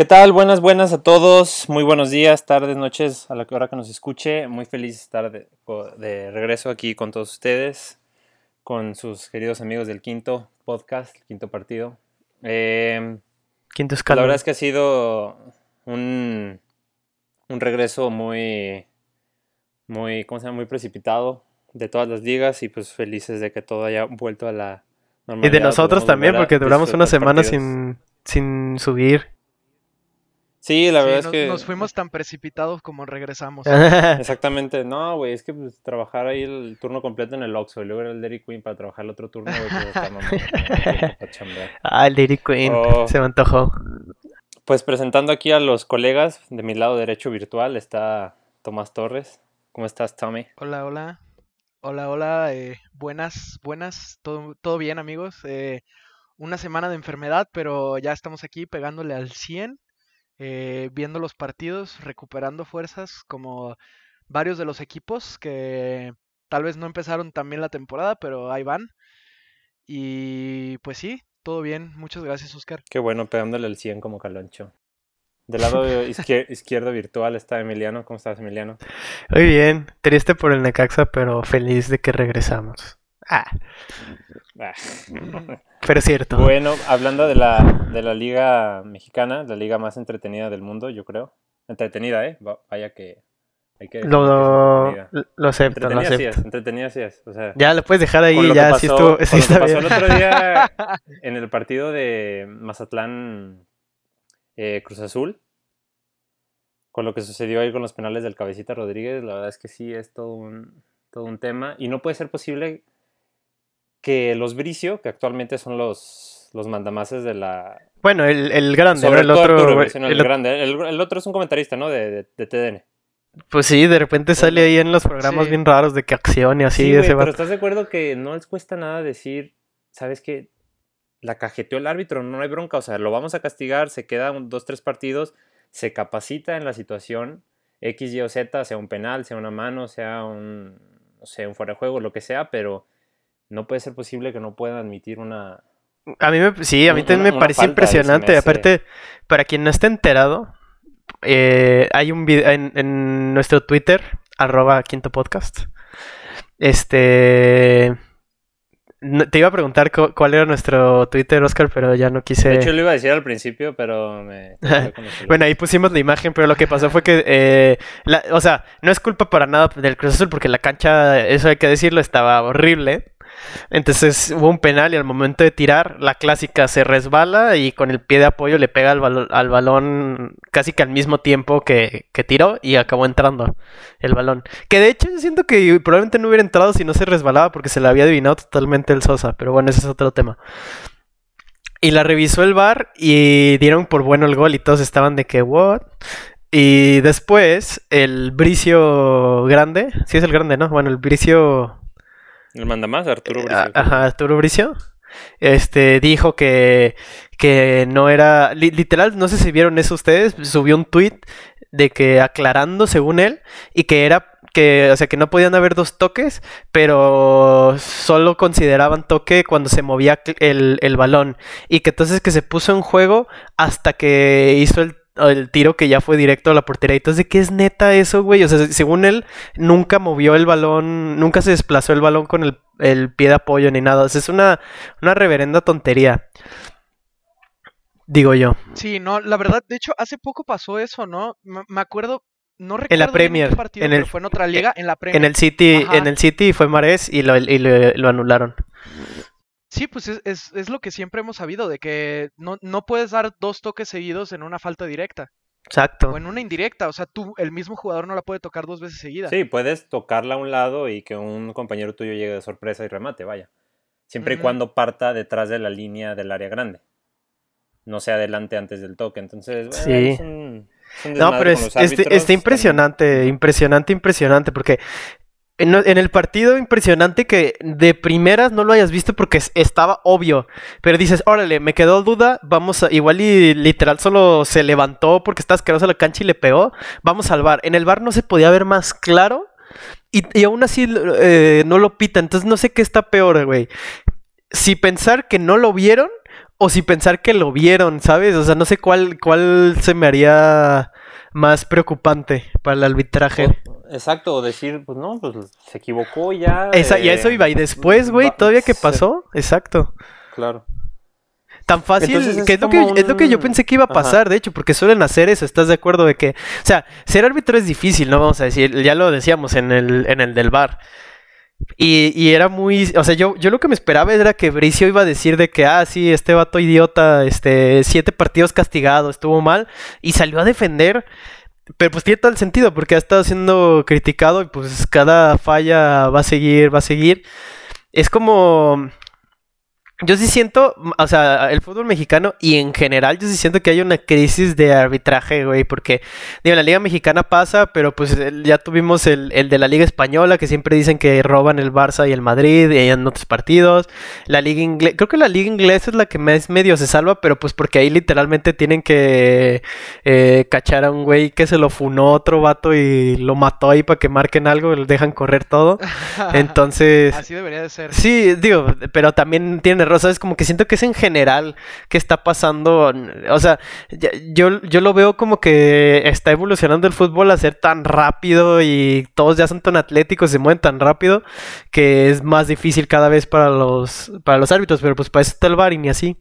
¿Qué tal? Buenas, buenas a todos. Muy buenos días, tardes, noches, a la hora que nos escuche. Muy feliz de estar de, regreso aquí con todos ustedes, con sus queridos amigos del quinto podcast, el quinto partido. Eh, quinto escalón. La verdad es que ha sido un, un regreso muy, muy, ¿cómo se llama? Muy precipitado de todas las ligas y pues felices de que todo haya vuelto a la normalidad. Y de nosotros también, porque duramos una semana sin, sin subir. Sí, la verdad es que. Nos fuimos tan precipitados como regresamos. Exactamente. No, güey, es que pues, trabajar ahí el turno completo en el Oxxo y luego era el Dairy Queen para trabajar el otro turno, güey, Ah, el Dairy Queen. Oh. Se me antojó. Pues presentando aquí a los colegas, de mi lado derecho virtual está Tomás Torres. ¿Cómo estás, Tommy? Hola, hola. Hola, hola. Eh, buenas, buenas. ¿Todo, todo bien, amigos? Eh, una semana de enfermedad, pero ya estamos aquí pegándole al 100 eh, viendo los partidos, recuperando fuerzas, como varios de los equipos que tal vez no empezaron tan bien la temporada, pero ahí van. Y pues sí, todo bien. Muchas gracias, Oscar. Qué bueno, pegándole el 100 como caloncho. Del lado izquierdo virtual está Emiliano. ¿Cómo estás, Emiliano? Muy bien. Triste por el Necaxa, pero feliz de que regresamos. Ah. Ah. Pero es cierto. Bueno, hablando de la, de la liga mexicana, la liga más entretenida del mundo, yo creo. Entretenida, ¿eh? Vaya que... Hay que lo, lo acepto, lo acepto. Sí es, entretenida sí es. O sea, ya lo puedes dejar ahí, ya si estuvo, sí está pasó el otro día en el partido de Mazatlán eh, Cruz Azul, con lo que sucedió ahí con los penales del Cabecita Rodríguez, la verdad es que sí es todo un, todo un tema. Y no puede ser posible que los Bricio, que actualmente son los, los mandamases de la... Bueno, el, el grande, el otro... el, grande. El, otro es un comentarista, ¿no? De, de, TDN. Pues sí, de repente sale ahí en los programas bien raros de que acción y así. Sí, pero ¿estás de acuerdo que no les cuesta nada decir, sabes que la cajeteó el árbitro, no hay bronca, o sea, lo vamos a castigar, se quedan dos, tres partidos, se capacita en la situación, X, Y o Z, sea un penal, sea una mano, sea un, no sé, un fuera de juego, lo que sea, pero no puede ser posible que no puedan admitir una... A mí me, sí, a mí también me parece impresionante. Aparte, para quien no esté enterado, eh, hay un video en, nuestro Twitter, arroba quinto podcast. Este... te iba a preguntar cuál era nuestro Twitter, Oscar, pero ya no quise. De hecho, lo iba a decir al principio, pero me. bueno, ahí pusimos la imagen, pero lo que pasó fue que. Eh, o sea, no es culpa para nada del Cruz Azul, porque la cancha, eso hay que decirlo, estaba horrible. Entonces hubo un penal y al momento de tirar, la clásica se resbala y con el pie de apoyo le pega al, al balón casi que al mismo tiempo que, que, tiró y acabó entrando el balón. Que de hecho yo siento que probablemente no hubiera entrado si no se resbalaba porque se le había adivinado totalmente el Sosa, pero bueno, ese es otro tema. Y la revisó el bar y dieron por bueno el gol y todos estaban de que, ¿what? Y después el Bricio grande, sí es el grande, ¿no? Bueno, el Bricio el manda más, Arturo eh, Bricio. Ajá, Arturo Bricio. Este dijo que, que no era. literal, no sé si vieron eso ustedes. Subió un tweet de que aclarando, según él, y que era que, o sea, que no podían haber dos toques, pero solo consideraban toque cuando se movía el, el, balón. Y que entonces que se puso en juego hasta que hizo el el tiro que ya fue directo a la portería. Entonces, ¿qué es neta eso, güey? O sea, según él, nunca movió el balón, nunca se desplazó el balón con el, pie de apoyo ni nada. O sea, es una, una reverenda tontería. Digo yo. Sí, no, la verdad, de hecho, hace poco pasó eso, ¿no? Me acuerdo, no recuerdo en la Premier, en el, fue en otra liga, en la Premier. En el City, en el City fue Marés y lo, y lo anularon. Sí, pues es, es, es, lo que siempre hemos sabido, de que no, no puedes dar dos toques seguidos en una falta directa. Exacto. O en una indirecta, o sea, tú, el mismo jugador no la puede tocar dos veces seguidas. Sí, puedes tocarla a un lado y que un compañero tuyo llegue de sorpresa y remate, vaya. Siempre y cuando parta detrás de la línea del área grande. No sea adelante antes del toque. Entonces, sí. es un, no, pero es, está impresionante, impresionante, impresionante, porque en, el partido impresionante que de primeras no lo hayas visto porque estaba obvio. Pero dices, órale, me quedó duda. Vamos a. Igual y literal solo se levantó porque está asqueroso la cancha y le pegó. Vamos al bar. En el bar no se podía ver más claro. Y, aún así eh, no lo pita. Entonces no sé qué está peor, güey. Si pensar que no lo vieron o si pensar que lo vieron, ¿sabes? O sea, no sé cuál, cuál se me haría más preocupante para el arbitraje. exacto, decir, pues no, pues se equivocó ya. Esa, y a eso iba. Y después, güey, todavía que pasó, exacto. Claro. Tan fácil, Entonces, que es es lo que, como es lo que yo pensé que iba a Ajá. pasar, de hecho, porque suelen hacer eso, ¿estás de acuerdo? De que, o sea, ser árbitro es difícil, ¿no? Vamos a decir, ya lo decíamos en el, en el del bar. Y, y era muy, o sea, yo, yo lo que me esperaba era que Bricio iba a decir de que, ah, sí, este vato idiota, este, siete partidos castigado, estuvo mal, y salió a defender. Pero pues tiene todo el sentido, porque ha estado siendo criticado y pues cada falla va a seguir, va a seguir. Es como... Yo sí siento, o sea, el fútbol mexicano y en general yo sí siento que hay una crisis de arbitraje, güey, porque, digo, la liga mexicana pasa, pero pues ya tuvimos el, el de la liga española, que siempre dicen que roban el Barça y el Madrid y en otros partidos. La liga inglesa, creo que la liga inglesa es la que más medio se salva, pero pues porque ahí literalmente tienen que eh, cachar a un güey que se lo funó otro vato y lo mató ahí para que marquen algo, le dejan correr todo. Entonces... Así debería de ser. Sí, digo, pero también tiene error, ¿sabes? Como que siento que es en general que está pasando. O sea, yo, yo lo veo como que está evolucionando el fútbol a ser tan rápido y todos ya son tan atléticos, se mueven tan rápido que es más difícil cada vez para los, para los árbitros, pero pues para eso está el VAR y ni así.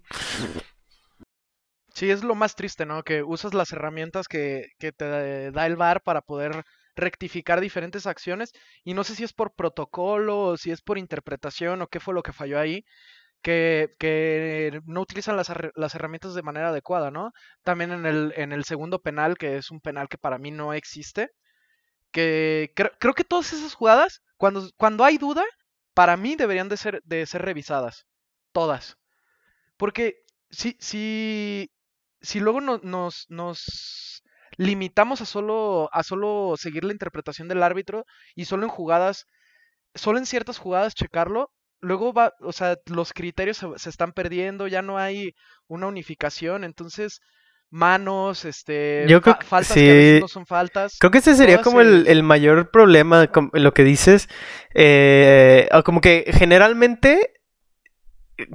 Sí, es lo más triste, ¿no? Que usas las herramientas que, que te da el VAR para poder rectificar diferentes acciones y no sé si es por protocolo o si es por interpretación o qué fue lo que falló ahí, que, que no utilizan las, las herramientas de manera adecuada, ¿no? También en el, en el segundo penal, que es un penal que para mí no existe, que creo, creo que todas esas jugadas, cuando, cuando hay duda, para mí deberían de ser, de ser revisadas, todas. Porque si, si, si luego no- nos, nos limitamos a solo, a solo seguir la interpretación del árbitro y solo en jugadas, solo en ciertas jugadas checarlo, luego va, o sea, los criterios se, se están perdiendo, ya no hay una unificación, entonces manos, este, Yo creo fa- que faltas que a veces sí. no son faltas. Creo que ese sería como el, el mayor problema, lo que dices. eh, como que generalmente,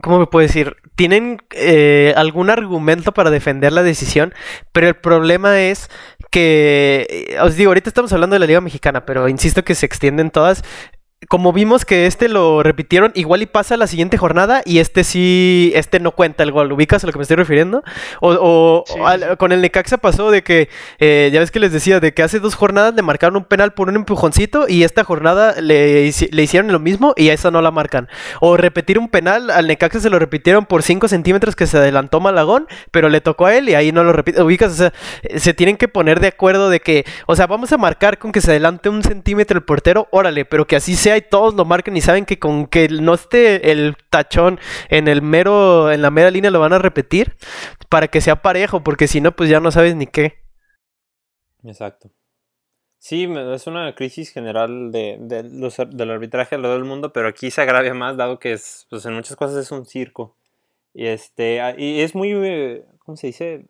¿cómo me puedo decir? Tienen eh, algún argumento para defender la decisión, pero el problema es que, eh, os digo, ahorita estamos hablando de la Liga Mexicana, pero insisto que se extienden todas. Como vimos que este lo repitieron, igual y pasa la siguiente jornada y este sí, este no cuenta el gol. ¿Ubicas a lo que me estoy refiriendo? O, o- Sí, o al- con el Necaxa pasó de que, eh, ya ves que les decía, de que hace dos jornadas le marcaron un penal por un empujoncito y esta jornada le, le hicieron lo mismo y a esa no la marcan. O repetir un penal, al Necaxa se lo repitieron por 5 centímetros que se adelantó Malagón, pero le tocó a él y ahí no lo repite. Ubicas, o sea, se tienen que poner de acuerdo de que, o sea, vamos a marcar con que se adelante un centímetro el portero, órale, pero que así sea y todos lo marquen y saben que con que no esté el tachón en el mero, en la mera línea lo van a repetir para que sea parejo, porque si no, pues ya no sabes ni qué. Exacto. Sí, es una crisis general de, de los del arbitraje alrededor del mundo, pero aquí se agravia más, dado que es, pues en muchas cosas es un circo. Y, este, ah, y es muy, eh, ¿cómo se dice?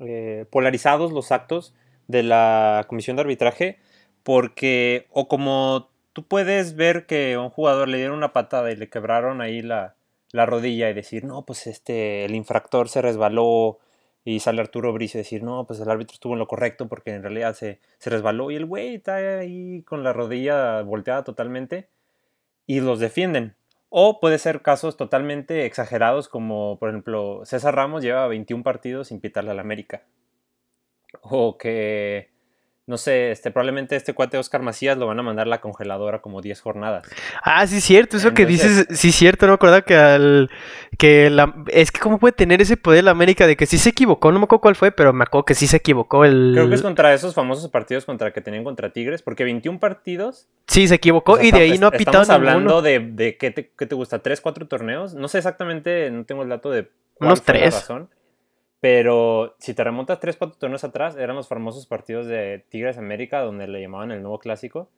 Eh, polarizados los actos de la comisión de arbitraje, porque, o como tú puedes ver que a un jugador le dieron una patada y le quebraron ahí la, la rodilla y decir, no, pues este, el infractor se resbaló y sale Arturo Brice a decir, no, pues el árbitro estuvo en lo correcto porque en realidad se, se resbaló y el güey está ahí con la rodilla volteada totalmente y los defienden. O puede ser casos totalmente exagerados como, por ejemplo, César Ramos lleva 21 partidos sin pitarle al América. O que, no sé, este, probablemente este cuate Oscar Macías lo van a mandar a la congeladora como 10 jornadas. Ah, sí, cierto, eso que dices, sí, cierto, no me acuerdo que al, que la, es que cómo puede tener ese poder la América de que sí se equivocó, no me acuerdo cuál fue, pero me acuerdo que sí se equivocó el... Creo que es contra esos famosos partidos contra que tenían contra Tigres, porque 21 partidos Sí, se equivocó O sea, y de ahí no ha pitado Estamos hablando de, de ¿qué, te, qué te gusta? ¿Tres, cuatro torneos? No sé exactamente, no tengo el dato de cuál Unos fue la tres. razón. Pero si te remontas tres, cuatro torneos atrás, eran los famosos partidos de Tigres América, donde le llamaban el nuevo clásico.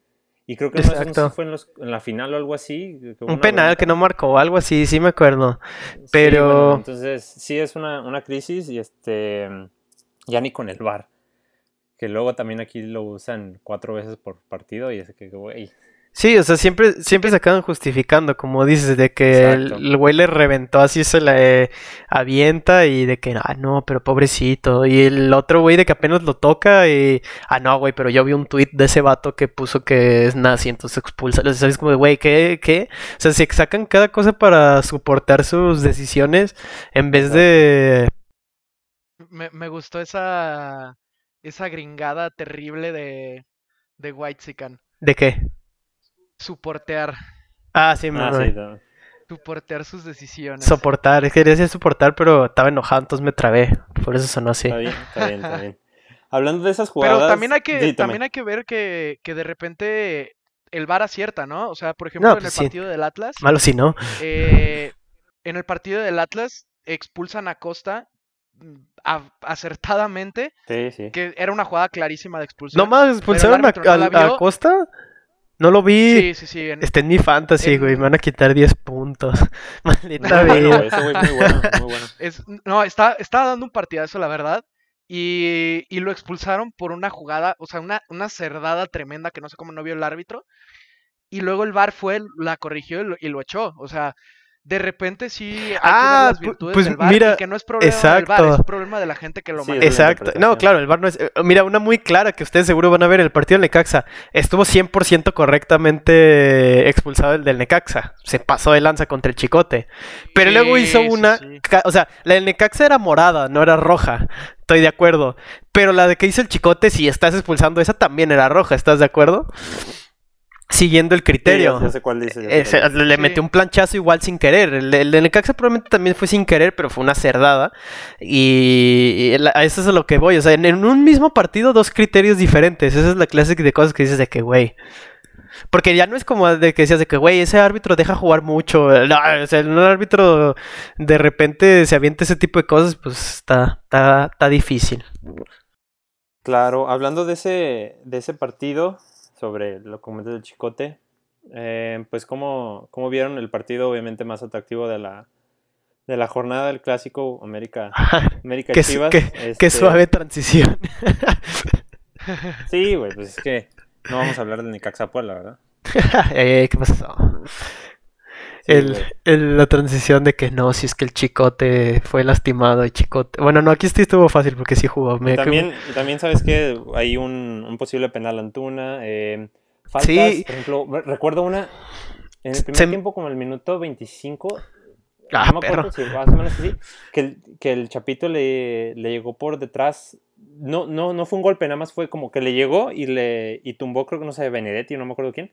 Y creo que no Exacto. si fue en, los- en la final o algo así. Un penal que no marcó, algo así, sí me acuerdo. Sí, pero- bueno, entonces, sí es una, una crisis y este. Ya ni con el VAR. Que luego también aquí lo usan cuatro veces por partido y es que, güey. Sí, o sea, siempre, siempre se acaban justificando, como dices, de que el, güey le reventó así, se le avienta y de que, ah, no, pero pobrecito. Y el otro güey de que apenas lo toca y, ah, no, güey, pero yo vi un tweet de ese vato que puso que es nazi, entonces expulsa. O sea, es como güey, ¿qué, qué? O sea, si sacan cada cosa para soportar sus decisiones en vez de... Me, me gustó esa, esa gringada terrible de, de Whitezican. ¿De qué? Soportear. Ah, sí, Ah, sí. Soportear sus decisiones. soportar. Es que quería decir soportar, pero estaba enojado, entonces me trabé. Por eso sonó así. Está bien, está bien, está bien. Hablando de esas Pero jugadas. también hay que, Sí, también hay que ver que, que de repente el VAR acierta, ¿no? O sea, por ejemplo, No, en pues el sí. partido del Atlas, Malo si no. eh, en el partido del Atlas expulsan a Costa mm, a- acertadamente, Sí, sí. que era una jugada clarísima de expulsión. ¿No más expulsaron a, no a-. Costa? No lo vi. Sí, sí, sí. en- Está en mi fantasy, en- güey. Me van a quitar 10 puntos. Maldita Muy bueno, vida. güey, ese güey muy bueno, muy bueno. Es, no, está, estaba dando un partidazo, la verdad. Y, y lo expulsaron por una jugada, o sea, una, una cerdada tremenda que no sé cómo no vio el árbitro. Y luego el VAR fue, la corrigió y lo, y lo echó. O sea, de repente sí hay Ah, que ver las pu- virtudes pues del mira, y que no es problema del VAR, exacto. es problema de la gente que lo Sí, Exacto. No, claro, el VAR no es... eh, Mira, una muy clara que ustedes seguro van a ver, el partido del Necaxa. Estuvo 100% correctamente expulsado el del Necaxa. Se pasó de lanza contra el Chicote. Pero luego hizo una... sí. O sea, la del Necaxa era morada, no era roja. Estoy de acuerdo. Pero la de que hizo el Chicote, si estás expulsando esa, también era roja. ¿Estás de acuerdo? Siguiendo el Sí, criterio. ya, ya sé cuál dice. ya sé Ese- cuál dice. le Sí. metió un planchazo igual sin querer. El, el de Necaxa probablemente también fue sin querer, pero fue una cerdada. Y, y la- a eso es a lo que voy. O sea, en, en un mismo partido, dos criterios diferentes. Esa es la clase de cosas que dices de que, güey. Porque ya no es como de que decías de que, güey, ese árbitro deja jugar mucho. No, o sea, un árbitro de repente se avienta ese tipo de cosas, pues está, está, está difícil. Claro, hablando de ese, de ese partido, sobre lo que comenté del Chicote, eh, pues cómo, cómo vieron el partido obviamente más atractivo de la, de la jornada del clásico América, América Qué, Chivas. qué- qué Este, suave transición. Sí, güey, pues es que no vamos a hablar del Necaxa Puebla, ¿verdad? Eh, ¿Qué pasó? El, el- la transición de que no, si es que el chicote fue lastimado y chicote. Bueno, no, aquí sí estuvo fácil porque sí jugó. Me- también, también sabes que hay un, un posible penal Antuna. eh, faltas, Sí. por ejemplo, re- recuerdo una en el primer Se- tiempo, como el minuto 25, Ah, no me acuerdo si más o menos así, que el, que el Chapito le, le llegó por detrás. No, no, no fue un golpe, nada más fue como que le llegó y le y tumbó, creo que no sé, Benedetti, no me acuerdo quién.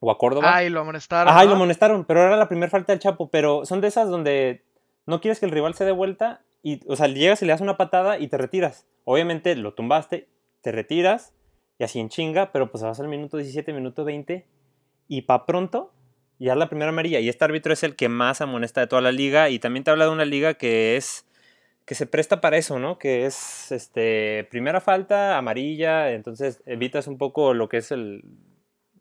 O a Córdoba. Ay, lo amonestaron. Ajá, y ¿no? lo amonestaron, pero era la primera falta del Chapo. Pero son de esas donde no quieres que el rival se dé vuelta y, o sea, llegas y le das una patada y te retiras. Obviamente lo tumbaste, te retiras y así en chinga, pero pues vas al minuto 17, minuto 20 y pa' pronto ya es la primera amarilla. Y este árbitro es el que más amonesta de toda la liga y también te habla de una liga que es que se presta para eso, ¿no? Que es este primera falta amarilla, entonces evitas un poco lo que es el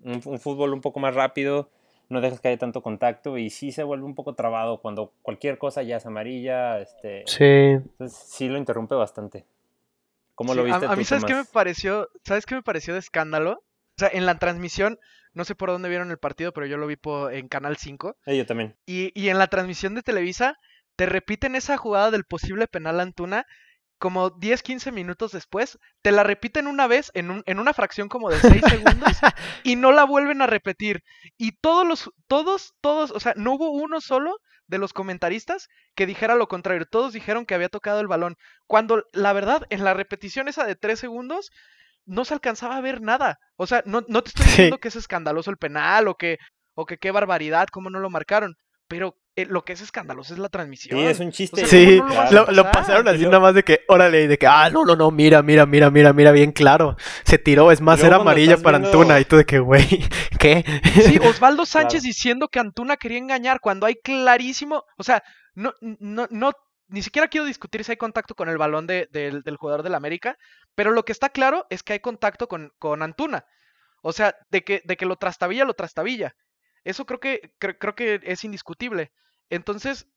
un, un fútbol un poco más rápido, no dejas que haya tanto contacto y sí se vuelve un poco trabado cuando cualquier cosa ya es amarilla, este, Sí. entonces sí lo interrumpe bastante. ¿Cómo lo Sí, a- viste a, tú, mí, ¿sabes qué me pareció? ¿Sabes qué me pareció de escándalo? O sea, en la transmisión, no sé por dónde vieron el partido, pero yo lo vi po- en Canal 5. Eh, yo también. Y, y en la transmisión de Televisa, te repiten esa jugada del posible penal a Antuna como 10, 15 minutos después, te la repiten una vez en, un- en una fracción como de 6 segundos y no la vuelven a repetir. Y todos los, todos, todos, o sea, no hubo uno solo de los comentaristas que dijera lo contrario. Todos dijeron que había tocado el balón. Cuando la verdad, en la repetición esa de 3 segundos, no se alcanzaba a ver nada. O sea, no, no te estoy Sí. diciendo que es escandaloso el penal o que, o que qué barbaridad, cómo no lo marcaron. Pero eh, lo que es escandaloso es la transmisión. Sí, es un chiste. sea, Sí, ¿cómo no lo pasaron así nada más de que, órale, y de que, ah, no, no, no, mira, mira, mira, mira, mira, bien claro. Se tiró, es más, era amarilla para viendo- Antuna. Y tú de que, güey, ¿qué? Sí, Osvaldo Sánchez Claro. diciendo que Antuna quería engañar cuando hay clarísimo, o sea, no, no, no, ni siquiera quiero discutir si hay contacto con el balón de- del, del jugador del América, pero lo que está claro es que hay contacto con, con Antuna. O sea, de que, de que lo trastabilla, lo trastabilla. Eso creo que, cre- creo que es indiscutible. Entonces,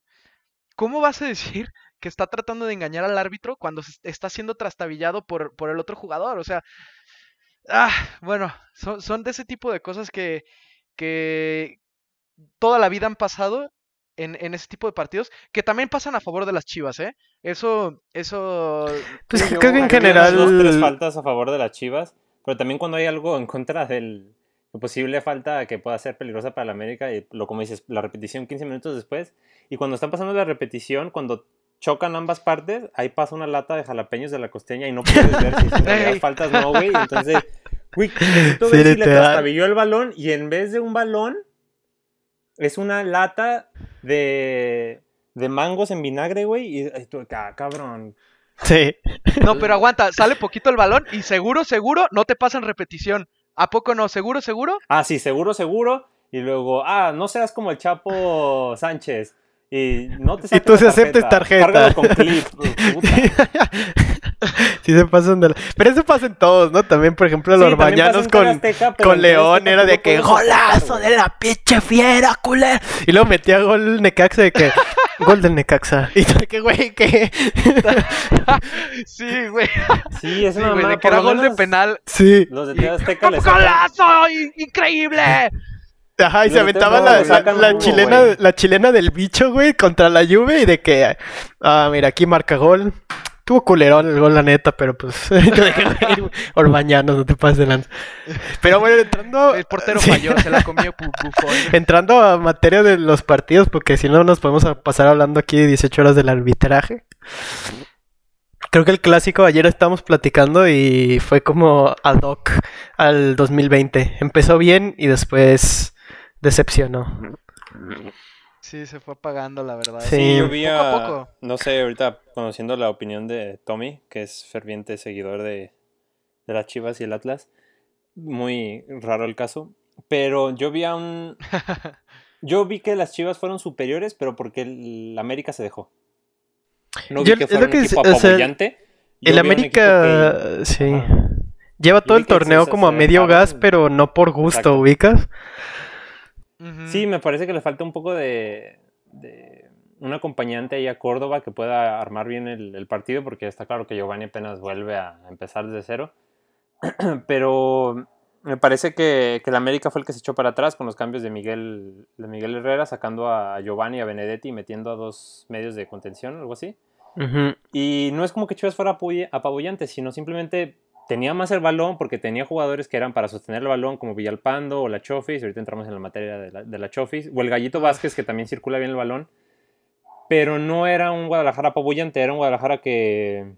¿cómo vas a decir que está tratando de engañar al árbitro cuando está siendo trastabillado por, por el otro jugador? O sea, Ah, bueno, son, son de ese tipo de cosas que, que toda la vida han pasado en, en ese tipo de partidos, que también pasan a favor de las Chivas, ¿eh? Eso, eso... Pues creo que en general- Dos, tres faltas a favor de las Chivas, pero también cuando hay algo en contra del de posible falta que pueda ser peligrosa para la América, y lo como dices, la repetición 15 minutos después, y cuando están pasando la repetición, cuando chocan ambas partes, ahí pasa una lata de jalapeños de la costeña y no puedes ver si Ey. faltas no, güey, entonces, güey, necesito Sí, ver si le trastabilló el balón, y en vez de un balón, es una lata de, de mangos en vinagre, güey, y y tú, "Ah, cabrón, Sí. No, pero aguanta, sale poquito el balón y seguro, seguro, no te pasan repetición. ¿A poco no? ¿Seguro, seguro? Ah, sí, seguro, seguro. Y luego, ah, no seas como el Chapo Sánchez. Y no te Y tú sí aceptes tarjeta. Cárgalo con clip. puta. sí se pasan de la... Pero eso pasa en todos, ¿no? También, por ejemplo, los bañanos con, Azteca, con León era de que golazo de la pinche fiera, culero. Y luego metía gol Necaxa de que gol del Necaxa. Y tú de que, güey, que... sí, güey. Sí, es Sí, una güey, mamada, de que era gol de penal. sí. Los de TV Azteca ¡Un golazo! ¡In- ¡Increíble! Ajá, y Los se aventaba la, le la- sacan la jugo, chilena, güey. la chilena del bicho, güey, contra la Juve y de que, ah, mira, aquí marca gol. Tuvo culerón el gol, la neta, pero pues, Orbañanos, no te pases de lanza. Pero bueno, entrando... El portero sí. falló, se la comió Bu- Buffon. Entrando a materia de los partidos, porque si no nos podemos pasar hablando aquí 18 horas del arbitraje. Creo que el clásico ayer estábamos platicando y fue como ad hoc al 2020. Empezó bien y después decepcionó. Sí, se fue apagando, la verdad. Sí. Sí, yo vi Poco a a- poco. No sé, ahorita conociendo la opinión de Tommy, que es ferviente seguidor de, de las Chivas y el Atlas. Muy raro el caso. Pero yo vi a un. Yo vi que las Chivas fueron superiores, pero porque el América se dejó. No vi Yo- que es fuera un que equipo es- o sea, apabullante. El vi América, que- sí. Ajá. Lleva todo vi el que torneo como a medio gas, pero no por gusto, Exacto. ubicas. Sí, me parece que le falta un poco de, de un acompañante ahí a Córdoba que pueda armar bien el, el partido, porque está claro que Giovanni apenas vuelve a empezar desde cero. Pero me parece que, que el América fue el que se echó para atrás con los cambios de Miguel, de Miguel Herrera, sacando a Giovanni y a Benedetti y metiendo a dos medios de contención, algo así. Y no es como que Chivas fuera apabullante, sino simplemente tenía más el balón porque tenía jugadores que eran para sostener el balón, como Villalpando o la Chofis. Ahorita entramos en la materia de la, de la Chofis. O el Gallito Vázquez, que también circula bien el balón. Pero no era un Guadalajara apabullante, era un Guadalajara que,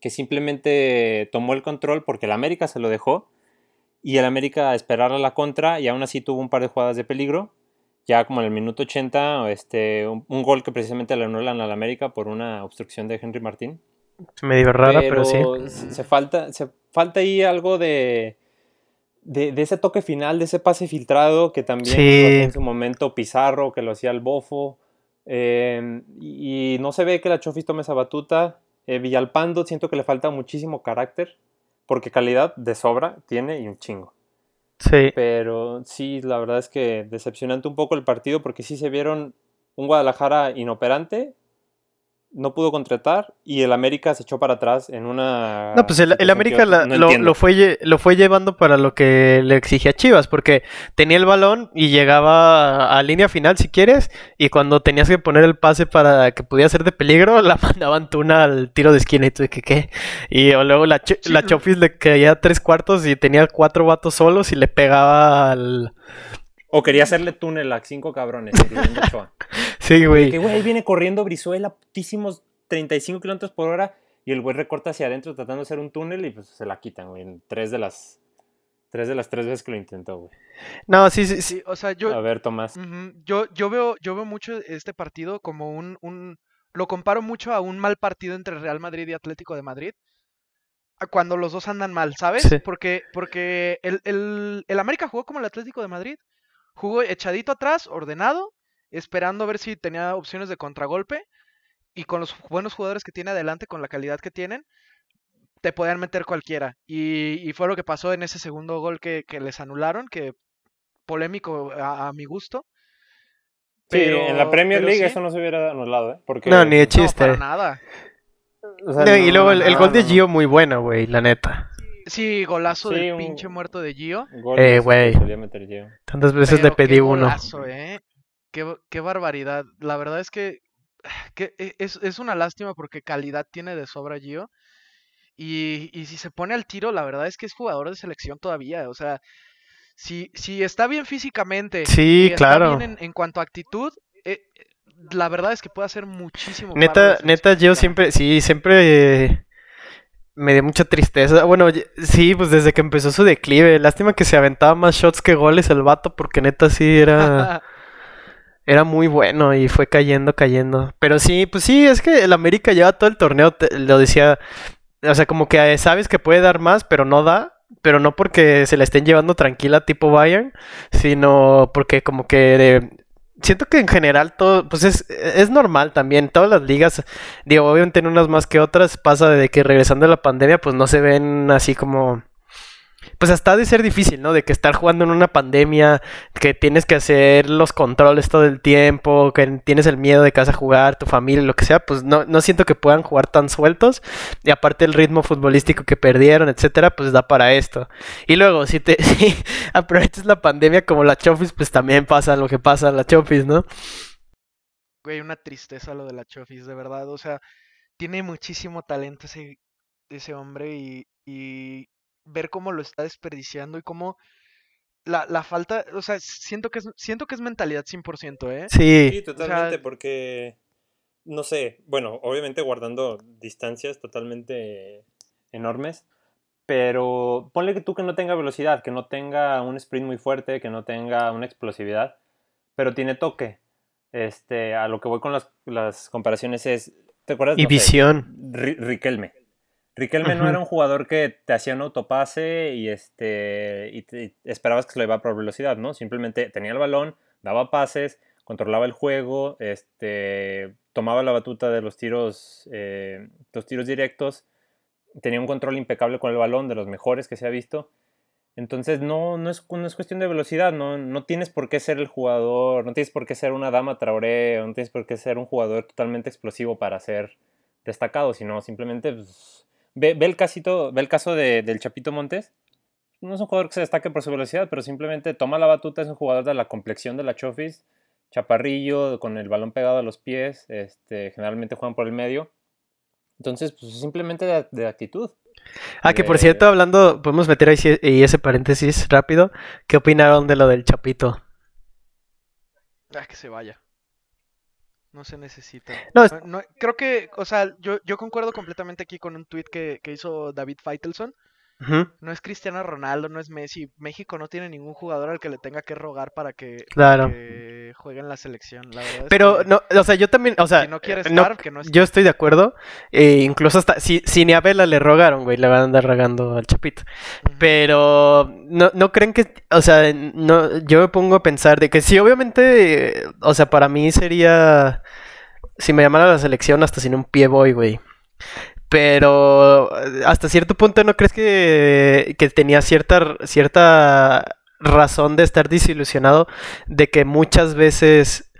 que simplemente tomó el control porque el América se lo dejó. Y el América a esperar a la contra y aún así tuvo un par de jugadas de peligro. Ya como en el minuto 80, este, un, un gol que precisamente le anulan al América por una obstrucción de Henry Martín. Medio rara, pero, sí. se, falta, se falta ahí algo de, de, de ese toque final, de ese pase filtrado que también Sí. en su momento Pizarro, que lo hacía el Bofo. eh, y, y no se ve que la Chofis tome esa batuta. Eh, Villalpando siento que le falta muchísimo carácter, porque calidad de sobra tiene y un chingo. Sí. Pero sí, la verdad es que decepcionante un poco el partido porque sí se vieron un Guadalajara inoperante, no pudo contratar y el América se echó para atrás en una... No, pues el, el América yo la- no lo, lo fue, lo fue llevando para lo que le exigía Chivas, porque tenía el balón y llegaba a, a línea final si quieres, y cuando tenías que poner el pase para que pudiera ser de peligro, la mandaban tuna al tiro de esquina y tú de que qué. Y o luego la, Ch- Sí. la Chofis le caía tres cuartos y tenía cuatro vatos solos y le pegaba al... O quería hacerle túnel a cinco cabrones. Sí, güey. que güey, viene corriendo Brizuela, putísimos 35 kilómetros por hora y el güey recorta hacia adentro tratando de hacer un túnel y pues se la quitan, güey. En tres de las... Tres de las tres veces que lo intentó, güey. No, sí, sí, sí. O sea, yo, A ver, Tomás. Yo, yo veo, yo veo mucho este partido como un, un, lo comparo mucho a un mal partido entre Real Madrid y Atlético de Madrid. Cuando los dos andan mal, ¿sabes? Sí. Porque, porque el, el, el América jugó como el Atlético de Madrid. Jugó echadito atrás, ordenado, esperando a ver si tenía opciones de contragolpe. Y con los buenos jugadores que tiene adelante, con la calidad que tienen, te podían meter cualquiera. Y, y fue lo que pasó en ese segundo gol que, que les anularon, que polémico a, a mi gusto. Sí, en la Premier League sí. eso no se hubiera anulado, ¿eh? Porque, No, ni de No, chiste. para nada. o sea, No, y no, luego el, el no, gol de no, no. Gio muy bueno, güey, la neta. Sí, golazo Sí, del un- pinche muerto de Gio. Gol Eh, que güey. Tantas veces Pero le pedí qué uno. golazo, ¿eh? Qué, qué barbaridad. La verdad es que, que e- es, es una lástima porque calidad tiene de sobra Gio. Y, y si se pone al tiro, la verdad es que es jugador de selección todavía. O sea, si, si está bien físicamente Sí, y está claro. bien en, en cuanto a actitud, eh, la verdad es que puede hacer muchísimo. Neta, neta, yo siempre, sí, siempre eh, me dio mucha tristeza. Bueno, sí, pues desde que empezó su declive. Lástima que se aventaba más shots que goles el vato, porque neta sí era, era muy bueno y fue cayendo, cayendo. Pero sí, pues sí, es que el América lleva todo el torneo, te- lo decía, o sea, como que eh, sabes que puede dar más, pero no da. Pero no porque se la estén llevando tranquila tipo Bayern, sino porque como que eh, siento que en general todo, pues es, es normal también. Todas las ligas, digo, obviamente en unas más que otras, pasa de que regresando a la pandemia, pues no se ven así como. Pues hasta ha de ser difícil, ¿no? De que estar jugando en una pandemia, que tienes que hacer los controles todo el tiempo, que tienes el miedo de que vas a jugar, tu familia, lo que sea, pues no, no siento que puedan jugar tan sueltos. Y aparte el ritmo futbolístico que perdieron, etcétera, pues da para esto. Y luego, si te aprovechas la pandemia como la Chofis, pues también pasa lo que pasa en la Chofis, ¿no? Güey, una tristeza lo de la Chofis, de verdad. O sea, tiene muchísimo talento ese, ese hombre y, y ver cómo lo está desperdiciando y cómo la, la falta, o sea, siento que es, siento que es mentalidad 100%, ¿eh? Sí, Sí, totalmente, porque, no sé, bueno, obviamente guardando distancias totalmente enormes, pero ponle que tú que no tenga velocidad, que no tenga un sprint muy fuerte, que no tenga una explosividad, pero tiene toque. Este, a lo que voy con las, las comparaciones es, ¿te acuerdas? y No sé, visión. Ri- Riquelme. Riquelme no era un jugador que te hacía un autopase y, este, y te- y esperabas que se lo iba por velocidad, ¿no? Simplemente tenía el balón, daba pases, controlaba el juego, este, tomaba la batuta de los tiros, eh, los tiros directos, tenía un control impecable con el balón, de los mejores que se ha visto. Entonces no, no, es, no es cuestión de velocidad, no, no tienes por qué ser el jugador, no tienes por qué ser una dama Traoré, no tienes por qué ser un jugador totalmente explosivo para ser destacado, sino simplemente pues, ve, ve el casito, ve el caso de- del Chapito Montes. No es un jugador que se destaque por su velocidad, pero simplemente toma la batuta, es un jugador de la complexión de la Chofis, chaparrillo, con el balón pegado a los pies, este, generalmente juegan por el medio. Entonces, pues es simplemente de, de actitud. Ah, que por de- cierto, hablando, podemos meter ahí, ahí ese paréntesis rápido. ¿Qué opinaron de lo del Chapito? Ah, que se vaya. No se necesita. No, es- No- no- creo que, o sea, yo, yo concuerdo completamente aquí con un tweet que, que hizo David Feitelson. No es Cristiano Ronaldo, no es Messi. México no tiene ningún jugador al que le tenga que rogar para que, Claro. que juegue en la selección. La verdad es Pero, que no, o sea, yo también, o sea, si no quiere no- estar, que no esté. yo estoy de acuerdo. e incluso hasta, si, si ni a Vela le rogaron, güey, le van a andar rogando al Chapito. Pero no, no creen que, o sea, no, yo me pongo a pensar de que sí, obviamente, eh, o sea, para mí sería, si me llamara a la selección, hasta sin un pie voy, güey. Pero eh, hasta cierto punto no crees que, que tenía cierta, cierta razón de estar desilusionado de que muchas veces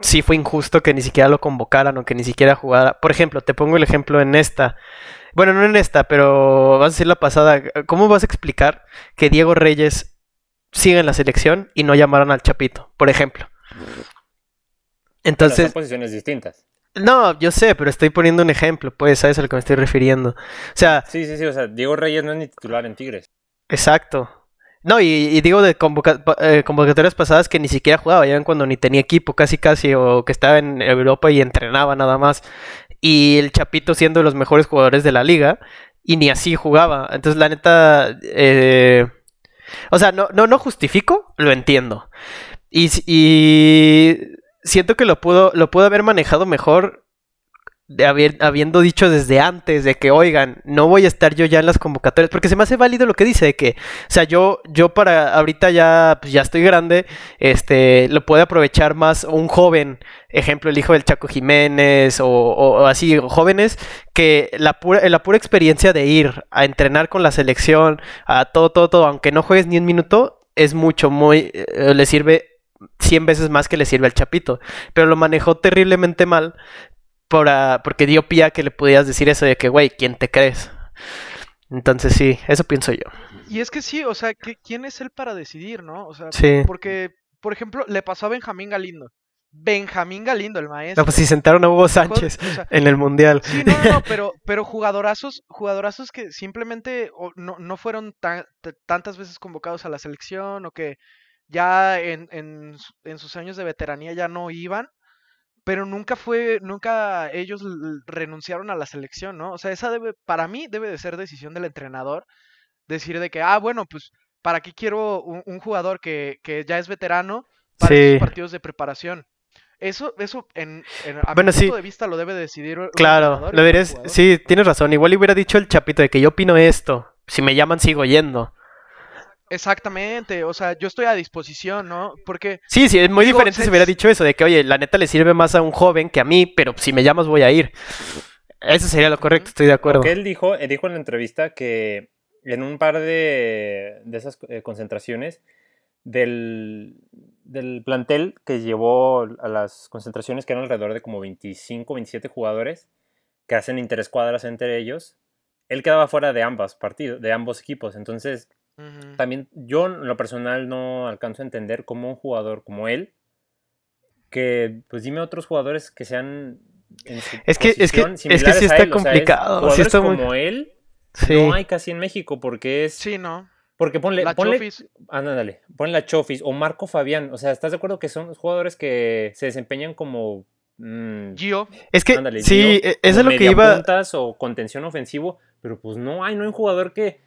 sí fue injusto que ni siquiera lo convocaran o que ni siquiera jugara. Por ejemplo, te pongo el ejemplo en esta. Bueno, no en esta, pero vas a decir la pasada. ¿Cómo vas a explicar que Diego Reyes siga en la selección y no llamaron al Chapito, por ejemplo? Entonces, son posiciones distintas. No, yo sé, pero estoy poniendo un ejemplo, pues, ¿sabes a lo que me estoy refiriendo? O sea, Sí, sí, sí, o sea, Diego Reyes no es ni titular en Tigres. exacto. No, y, y digo de convoca- eh, convocatorias pasadas que ni siquiera jugaba, ya ven cuando ni tenía equipo, casi casi, o que estaba en Europa y entrenaba nada más. Y el Chapito siendo de los mejores jugadores de la liga, y ni así jugaba. Entonces, la neta, eh, o sea, no, no, no justifico, lo entiendo. Y, y siento que lo pudo, lo pudo haber manejado mejor de haber, habiendo dicho desde antes de que, oigan, no voy a estar yo ya en las convocatorias, porque se me hace válido lo que dice, de que, o sea, yo, yo para ahorita ya, pues ya estoy grande, este, lo puede aprovechar más un joven, ejemplo, el hijo del Chaco Jiménez, o, o- o así, jóvenes, que la pura, la pura experiencia de ir a entrenar con la selección, a todo, todo, todo, aunque no juegues ni un minuto, es mucho, muy, eh, le sirve 100 veces más que le sirve al Chapito, pero lo manejó terriblemente mal por, ah, porque dio pie a que le pudieras decir eso de que, güey, ¿quién te crees? Entonces sí, eso pienso yo. Y es que sí, o sea, ¿qué- ¿quién es él para decidir, no? O sea, Sí. porque, por ejemplo, le pasó a Benjamín Galindo. Benjamín Galindo, el maestro. No, pues si sentaron a Hugo Sánchez o sea, en el Mundial. Sí, no, no, no, pero, pero jugadorazos, jugadorazos que simplemente no, no fueron tan- tantas veces convocados a la selección o que ya en, en, su- en sus años de veteranía ya no iban, pero nunca fue, nunca ellos renunciaron a la selección, ¿no? O sea, esa debe, para mí debe de ser decisión del entrenador, decir de que, ah, bueno, pues, ¿para qué quiero un, un jugador que, que ya es veterano para Sí. partidos de preparación? Eso, eso en, en- a Bueno, mi punto sí. de vista lo debe decidir un Claro, lo jugador. sí, tienes razón. Igual hubiera dicho el chapito de que yo opino esto. Si me llaman, sigo yendo. Exactamente, o sea, yo estoy a disposición, ¿no? Porque Sí, sí, es muy Digo, diferente se- si hubiera dicho eso, de que, oye, la neta le sirve más a un joven que a mí, pero si me llamas voy a ir. Eso sería lo correcto, estoy de acuerdo. Porque él dijo, él dijo en la entrevista que en un par de, de esas eh, concentraciones del, del plantel que llevó a las concentraciones, que eran alrededor de como 25, 27 jugadores, que hacen interescuadras entre ellos, él quedaba fuera de ambas partidos, de ambos equipos. Entonces, también yo en lo personal no alcanzo a entender cómo un jugador como él, que pues dime otros jugadores que sean en su Es que- es que- es que sí similares a está él, o sea, es complicado, sí jugadores está muy- como él Sí. no hay casi en México porque es Sí, ¿no? porque ponle La ponle Chofis. ándale, ponle la Chofis o Marco Fabián, o sea, ¿estás de acuerdo que son jugadores que se desempeñan como mm, Gio, Es que, ándale, sí, Gio, e- eso es lo que iba... mediapuntas o contención ofensivo, pero pues no hay, no hay un jugador que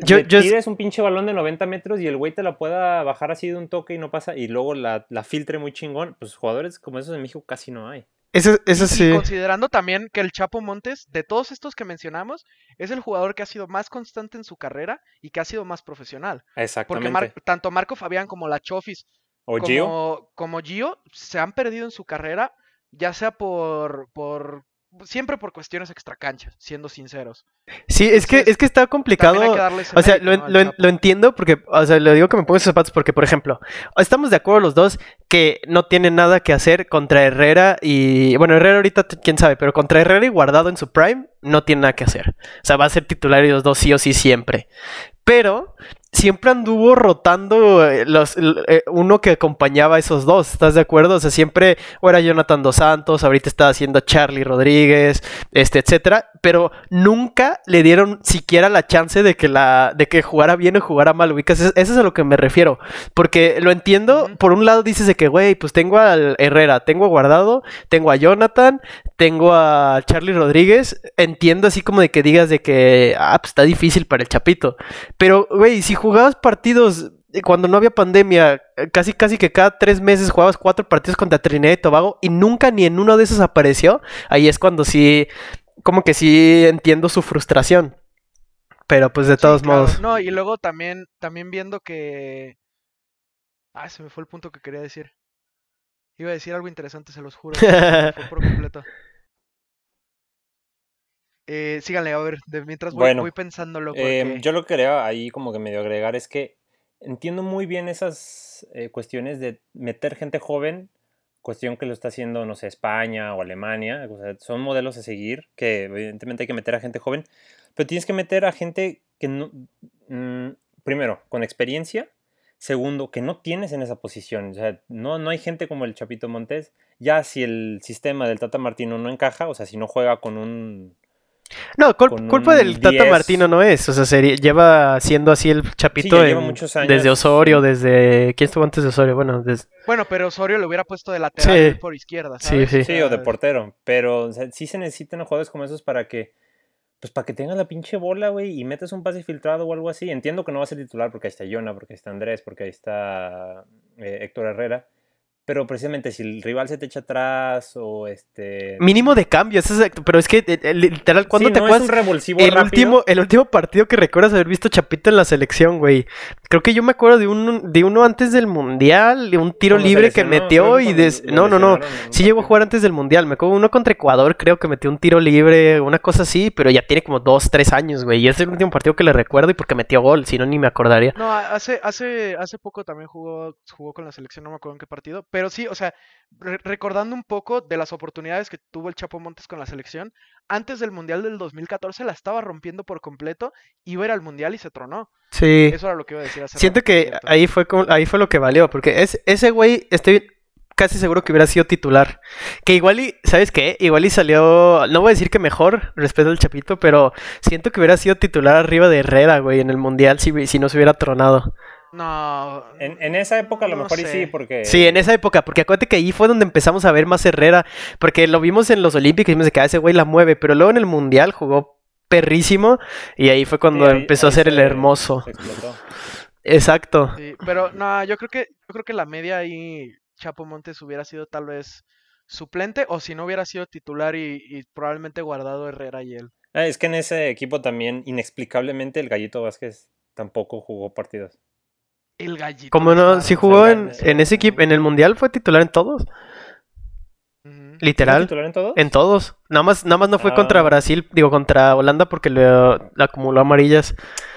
Yo- yo tires un pinche balón de 90 metros y el güey te la pueda bajar así de un toque y no pasa, y luego la, la filtre muy chingón. Pues jugadores como esos en México casi no hay. Eso, eso y sí. considerando también que el Chapo Montes, de todos estos que mencionamos, es el jugador que ha sido más constante en su carrera y que ha sido más profesional. Porque Exactamente. Mar- tanto Marco Fabián como la Chofis o Gio. como, como Gio se han perdido en su carrera, ya sea por, por siempre por cuestiones extracanchas, siendo sinceros. Sí, es que, es que está complicado. Hay que O sea, mérito, lo, lo lo entiendo porque, o sea, le digo que me pongo esos zapatos porque, por ejemplo, estamos de acuerdo los dos que no tienen nada que hacer contra Herrera y, bueno, Herrera ahorita, quién sabe, pero contra Herrera y Guardado en su prime, no tiene nada que hacer. O sea, va a ser titular y los dos sí o sí siempre. Pero siempre anduvo rotando eh, los, eh, uno que acompañaba a esos dos, ¿estás de acuerdo? O sea, siempre o era Jonathan Dos Santos, ahorita está haciendo Charlie Rodríguez, este, etcétera, pero nunca le dieron siquiera la chance de que la, de que jugara bien o jugara mal, ubicas, eso es a lo que me refiero, porque lo entiendo, por un lado dices de que, güey, pues tengo al Herrera, tengo a Guardado, tengo a Jonathan, tengo a Charlie Rodríguez, entiendo así como de que digas de que, ah, pues está difícil para el Chapito, pero, güey, si jugabas partidos eh, cuando no había pandemia, eh, casi casi que cada tres meses jugabas cuatro partidos contra Trinidad y Tobago y nunca ni en uno de esos apareció, ahí es cuando sí, como que sí entiendo su frustración. Pero pues de Sí, todos claro. modos. No, y luego también, también viendo que. Ah, se me fue el punto que quería decir. Iba a decir algo interesante, se los juro. se me fue por completo. Eh, síganle, a ver, de mientras voy, Bueno, voy pensándolo. Eh, Porque... yo lo que quería ahí como que medio agregar es que entiendo muy bien esas eh, cuestiones de meter gente joven, cuestión que lo está haciendo, no sé, España o Alemania, o sea, son modelos a seguir, que evidentemente hay que meter a gente joven, pero tienes que meter a gente que no, mm, primero, con experiencia, segundo, que no tienes en esa posición, o sea, no, no hay gente como el Chapito Montes, ya si el sistema del Tata Martino no encaja, o sea, si no juega con un No, cul- culpa del Tata 10. Martino no es. O sea, sería- lleva siendo así el Chapito Sí, ya lleva en- muchos años. desde Osorio, desde... ¿Quién estuvo antes de Osorio? Bueno, desde... Bueno, pero Osorio le hubiera puesto de lateral Sí. por izquierda, Sí, ¿sabes? sí. Sí, o de portero. Pero o sea, sí se necesitan jugadores como esos para que. Pues para que tengas la pinche bola, güey, y metas un pase filtrado o algo así. Entiendo que no va a ser titular porque ahí está Jonah, porque ahí está Andrés, porque ahí está eh, Héctor Herrera. Pero precisamente si el rival se te echa atrás o este. Mínimo de cambio, eso es exacto, pero es que eh, eh, literal, ¿cuándo Sí, te no acuerdas? es un revulsivo El rápido. último, el último partido que recuerdas haber visto Chapito en la selección, güey. Creo que yo me acuerdo de un de uno antes del mundial, de un tiro Cuando libre que metió y cuando des... no, no, no. Sí llegó a jugar antes del mundial. Me acuerdo uno contra Ecuador, creo que metió un tiro libre, una cosa así, pero ya tiene como dos, tres años, güey. Y es el último partido que le recuerdo y porque metió gol, si no ni me acordaría. No, hace, hace, hace poco también jugó, jugó con la selección, no me acuerdo en qué partido, pero sí, o sea, re- recordando un poco de las oportunidades que tuvo el Chapo Montes con la selección, antes del Mundial del 2014 la estaba rompiendo por completo, iba a ir al Mundial y se tronó. Sí. Eso era lo que iba a decir hace Siento rato, que cierto. ahí fue, como- ahí fue lo que valió, porque es, ese güey, estoy casi seguro que hubiera sido titular. Que igual y, ¿sabes qué? Igual y salió, no voy a decir que mejor, respeto al Chapito, pero siento que hubiera sido titular arriba de Herrera, güey, en el Mundial si, si no se hubiera tronado. No. En, en esa época a lo no mejor y sí, porque... Sí, en esa época, porque acuérdate que ahí fue donde empezamos a ver más Herrera, porque lo vimos en los Olímpicos y de que "Ah, ese güey la mueve, pero luego en el Mundial jugó perrísimo y ahí fue cuando Sí, ahí- empezó a ser el hermoso. se explotó. Exacto. Sí, pero no, yo creo que yo creo que la media ahí Chapo Montes hubiera sido tal vez suplente o si no hubiera sido titular y, y probablemente guardado Herrera y él. Ah, es que en ese equipo también, inexplicablemente, el Gallito Vázquez tampoco jugó partidos. El gallito. Como no, si jugó en, en ese equipo, en el Mundial fue titular en todos, ujú. ¿Fue literal, titular en todos? en todos. Nada más, nada más no fue contra Ah. Brasil, digo contra Holanda porque le, le acumuló amarillas.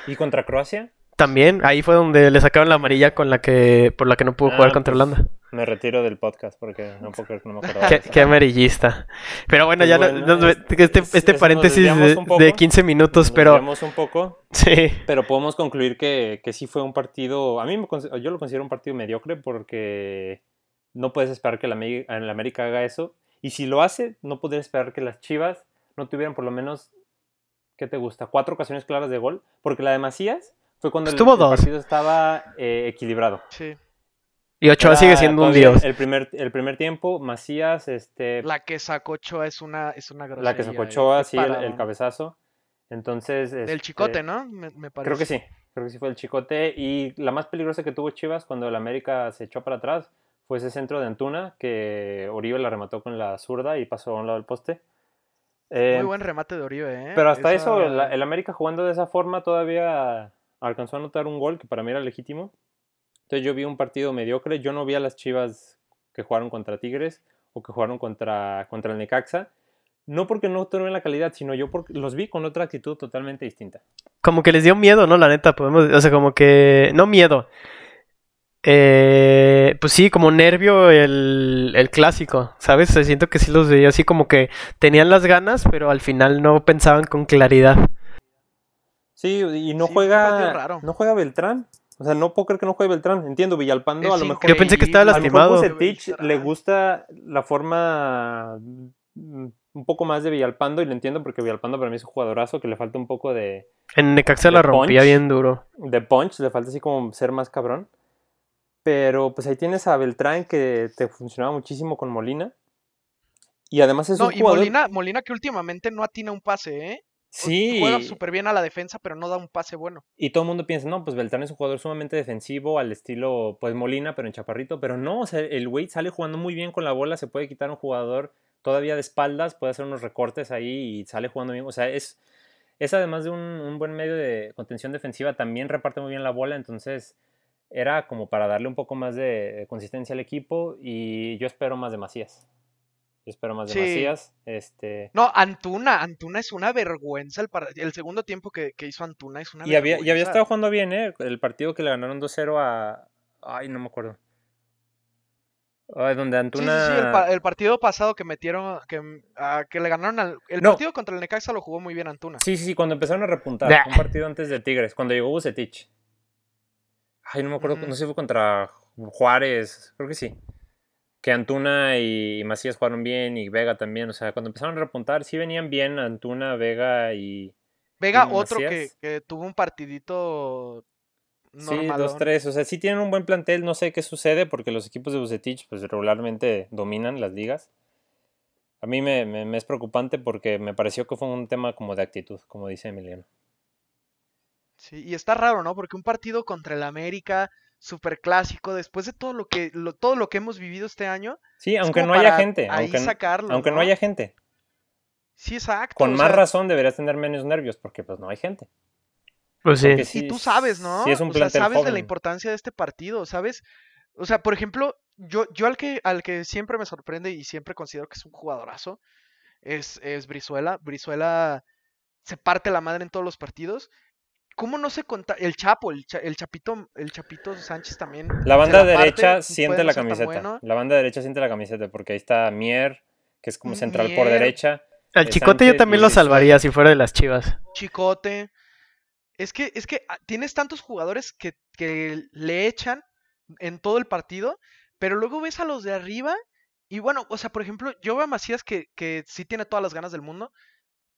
¿Y contra Croacia? También, ahí fue donde le sacaron la amarilla con la que, por la que no pudo jugar Ah, contra pues, Holanda. Me retiro del podcast porque no puedo creer que no me acordaba. Qué, qué amarillista. Pero bueno, Pues ya no- bueno, no- es- este, es- este es- paréntesis de, poco. de 15 minutos, pero un poco, sí. pero podemos concluir que, que sí fue un partido. A mí me yo lo considero un partido mediocre porque no puedes esperar que la, el América haga eso. Y si lo hace, no puedes esperar que las Chivas no tuvieran por lo menos, ¿qué te gusta? Cuatro ocasiones claras de gol. Porque la de Macías fue cuando el- Estuvo el, dos. partido estaba eh, equilibrado. Sí. Y Ochoa Era sigue siendo un dios. El primer, el primer tiempo, Macías, este, La que sacó Ochoa es una es una grosería. la que sacó eh, Ochoa, qué sí, el, el cabezazo. Entonces. Del este, chicote, ¿no? Me, me parece. Creo que sí, creo que sí fue el chicote. Y la más peligrosa que tuvo Chivas cuando el América se echó para atrás fue ese centro de Antuna que Oribe la remató con la zurda y pasó a un lado del poste. Eh, Muy buen remate de Oribe, ¿eh? pero hasta Esa- eso, el, el América jugando de esa forma todavía alcanzó a anotar un gol que para mí era legítimo. Entonces yo vi un partido mediocre. Yo no vi a las Chivas que jugaron contra Tigres o que jugaron contra, contra el Necaxa. No porque no tuvieran la calidad, sino yo porque los vi con otra actitud totalmente distinta. Como que les dio miedo, ¿no? La neta, podemos, o sea, como que, no miedo. Eh, pues sí, como nervio el, el clásico, ¿sabes? O siento que sí los veía así como que tenían las ganas, pero al final no pensaban con claridad. Sí, y no Sí, juega raro. no juega Beltrán. O sea, no puedo creer que no juegue Beltrán. Entiendo, Villalpando a Es lo mejor Yo pensé que estaba increíble. a lo mejor lastimado. Le gusta la forma mm, un poco más de Villalpando y lo entiendo porque Villalpando para mí es un jugadorazo que le falta un poco de, En Necaxa la rompía punch. bien duro. de punch, le falta así como ser más cabrón. Pero pues ahí tienes a Beltrán que te funcionaba muchísimo con Molina. Y además es No, un y jugador... Molina, Molina que últimamente no atina un pase, ¿eh? Sí, Juega súper bien a la defensa, pero no da un pase bueno. Y todo el mundo piensa, no, pues Beltrán es un jugador sumamente defensivo al estilo, pues Molina, pero en chaparrito. Pero no, o sea, el güey sale jugando muy bien con la bola, se puede quitar un jugador todavía de espaldas, puede hacer unos recortes ahí y sale jugando bien. O sea, es, es además de un, un buen medio de contención defensiva, también reparte muy bien la bola, entonces era como para darle un poco más de, de consistencia al equipo y yo espero más de Macías. Yo espero más de Sí. Macías. Este, No, Antuna, Antuna es una vergüenza. El, par- el segundo tiempo que, que hizo Antuna es una y, había, y había vergüenza. estado jugando bien, ¿eh? El partido que le ganaron 2-0 a... Ay, no me acuerdo. Ay, donde Antuna... sí, sí, el, pa- el partido pasado que metieron, que, mm, que le ganaron al... El No. partido contra el Necaxa lo jugó muy bien Antuna. Sí, sí, sí, cuando empezaron a repuntar. Nah. Un partido antes de Tigres, cuando llegó Bucetich. Ay, no me acuerdo, Ujú. no sé si fue contra Juárez, creo que sí. Que Antuna y Macías jugaron bien y Vega también. O sea, cuando empezaron a repuntar, sí venían bien Antuna, Vega y... Vega, ¿Y otro que, tuvo un partidito Sí, normal. dos, tres. O sea, sí tienen un buen plantel. No sé qué sucede porque los equipos de Bucetich pues regularmente dominan las ligas. A mí me, me- me es preocupante porque me pareció que fue un tema como de actitud, como dice Emiliano. Sí, y está raro, ¿no? Porque un partido contra el América, super clásico, después de todo lo que, lo- todo lo que hemos vivido este año, Sí, aunque no haya gente. ahí Aunque, sacarlo, aunque no ¿no? haya gente. Sí, exacto. Con más sea, razón deberías tener menos nervios porque pues no hay gente. Pues sí. Porque Y sí, tú sabes, ¿no? Sí es un o sea, sabes de la importancia de este partido, ¿sabes? O sea, por ejemplo, yo, yo al que, al que siempre me sorprende y siempre considero que es un jugadorazo, es, es Brizuela. Brizuela se parte la madre en todos los partidos. ¿Cómo no se conta? El Chapo, el, Cha- el Chapito, el Chapito Sánchez también. La banda derecha puede siente la camiseta. bueno. La banda derecha siente la camiseta porque ahí está Mier, que es como central por derecha. Al eh, Chicote yo también lo salvaría si fuera de las chivas. Chicote. Es que, es que ah, tienes tantos jugadores que, que le echan en todo el partido, pero luego ves a los de arriba y bueno, o sea, por ejemplo, yo veo a Macías que, que sí tiene todas las ganas del mundo,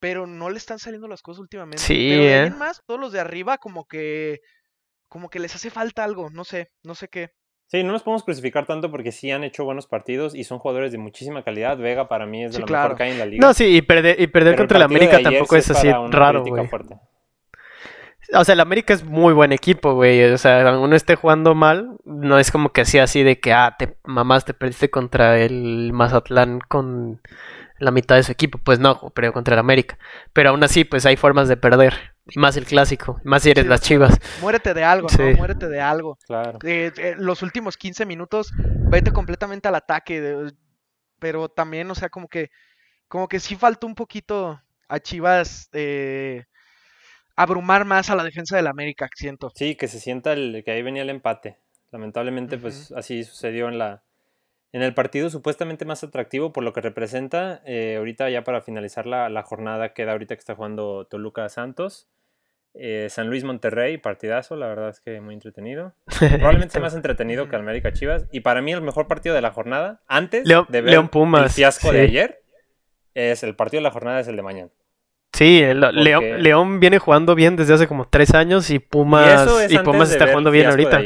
pero no le están saliendo las cosas últimamente. Sí, pero de ¿eh? más, todos los de arriba como que como que les hace falta algo, no sé, no sé qué. Sí, no los podemos crucificar tanto porque sí han hecho buenos partidos y son jugadores de muchísima calidad. Vega para mí es de Sí, lo claro. mejor que hay en la liga. No, sí, y perder, y perder contra el América tampoco es así raro, güey. fuerte. O sea, el América es muy buen equipo, güey. O sea, aunque uno esté jugando mal, no es como que sea así de que, ah, te mamás, te perdiste contra el Mazatlán con la mitad de su equipo. Pues no, pero contra el América. Pero aún así, pues hay formas de perder. Y más el clásico, y más si eres Sí, las chivas. Muérete de algo, ¿no? Muérete de algo. Claro. Eh, eh, los últimos 15 minutos, vete completamente al ataque. de- pero también, o sea, como que, como que sí faltó un poquito a Chivas eh, abrumar más a la defensa del América, siento. Sí, que se sienta el, que ahí venía el empate. Lamentablemente, pues así sucedió en la en el partido supuestamente más atractivo por lo que representa. Eh, ahorita ya para finalizar la, la jornada queda ahorita que está jugando Toluca Santos. Eh, San Luis Monterrey, partidazo, la verdad es que muy entretenido. Probablemente sea más entretenido que América Chivas. Y para mí el mejor partido de la jornada, antes León- de ver León Pumas, el fiasco de ayer, es el partido de la jornada es el de mañana. Sí, el- León, Porque- León viene jugando bien desde hace como tres años y Pumas, es y Pumas está jugando bien ahorita.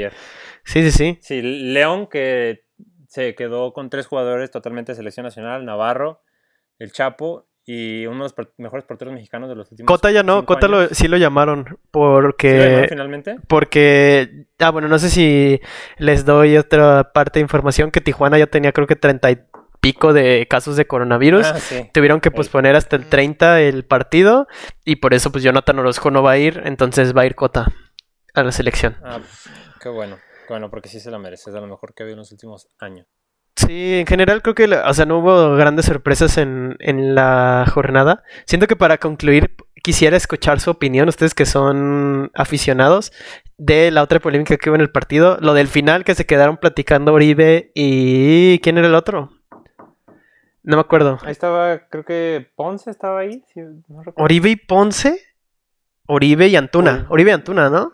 Sí, sí, sí. Sí, León que se quedó con tres jugadores totalmente de selección nacional, Navarro, el Chapo y uno de los mejores porteros mexicanos de los últimos Cota ya no, Cota lo- sí lo llamaron ¿Sí lo porque... llamaron finalmente? Porque, ah, bueno, no sé si les doy otra parte de información que Tijuana ya tenía creo que treinta y pico de casos de coronavirus. Ah, sí. Tuvieron que posponer hasta el 30 el partido y por eso pues Jonathan Orozco no va a ir, entonces va a ir Cota a la selección. Ah, qué bueno. Bueno, porque sí se la merece, es de lo mejor que ha habido en los últimos años. Sí, en general creo que, la- o sea, no hubo grandes sorpresas en, en la jornada. Siento que para concluir quisiera escuchar su opinión, ustedes que son aficionados, de la otra polémica que hubo en el partido, lo del final que se quedaron platicando Oribe y... ¿Quién era el otro? No me acuerdo. Ahí estaba, creo que Ponce estaba ahí. sí, no recuerdo. Oribe y Ponce. Oribe y Antuna. Ori- Oribe y Antuna, ¿no?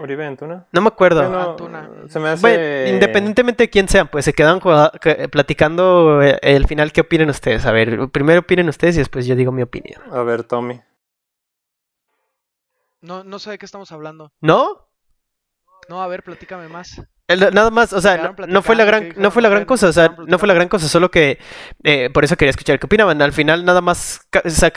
Oribe Antuna. No me acuerdo. Bueno, Antuna. se me hace... Bueno, independientemente de quién sean, pues se quedan que- platicando eh, el final. ¿Qué opinan ustedes? A ver, primero opinen ustedes y después yo digo mi opinión. A ver, Tommy. No, no sé de qué estamos hablando. ¿No? No, a ver, platícame más. El- Nada más, o sea, no, no fue la gran, ¿qué dijo no fue la gran cosa, o sea, no fue la gran cosa, solo que eh, por eso quería escuchar qué opinaban. Al final nada más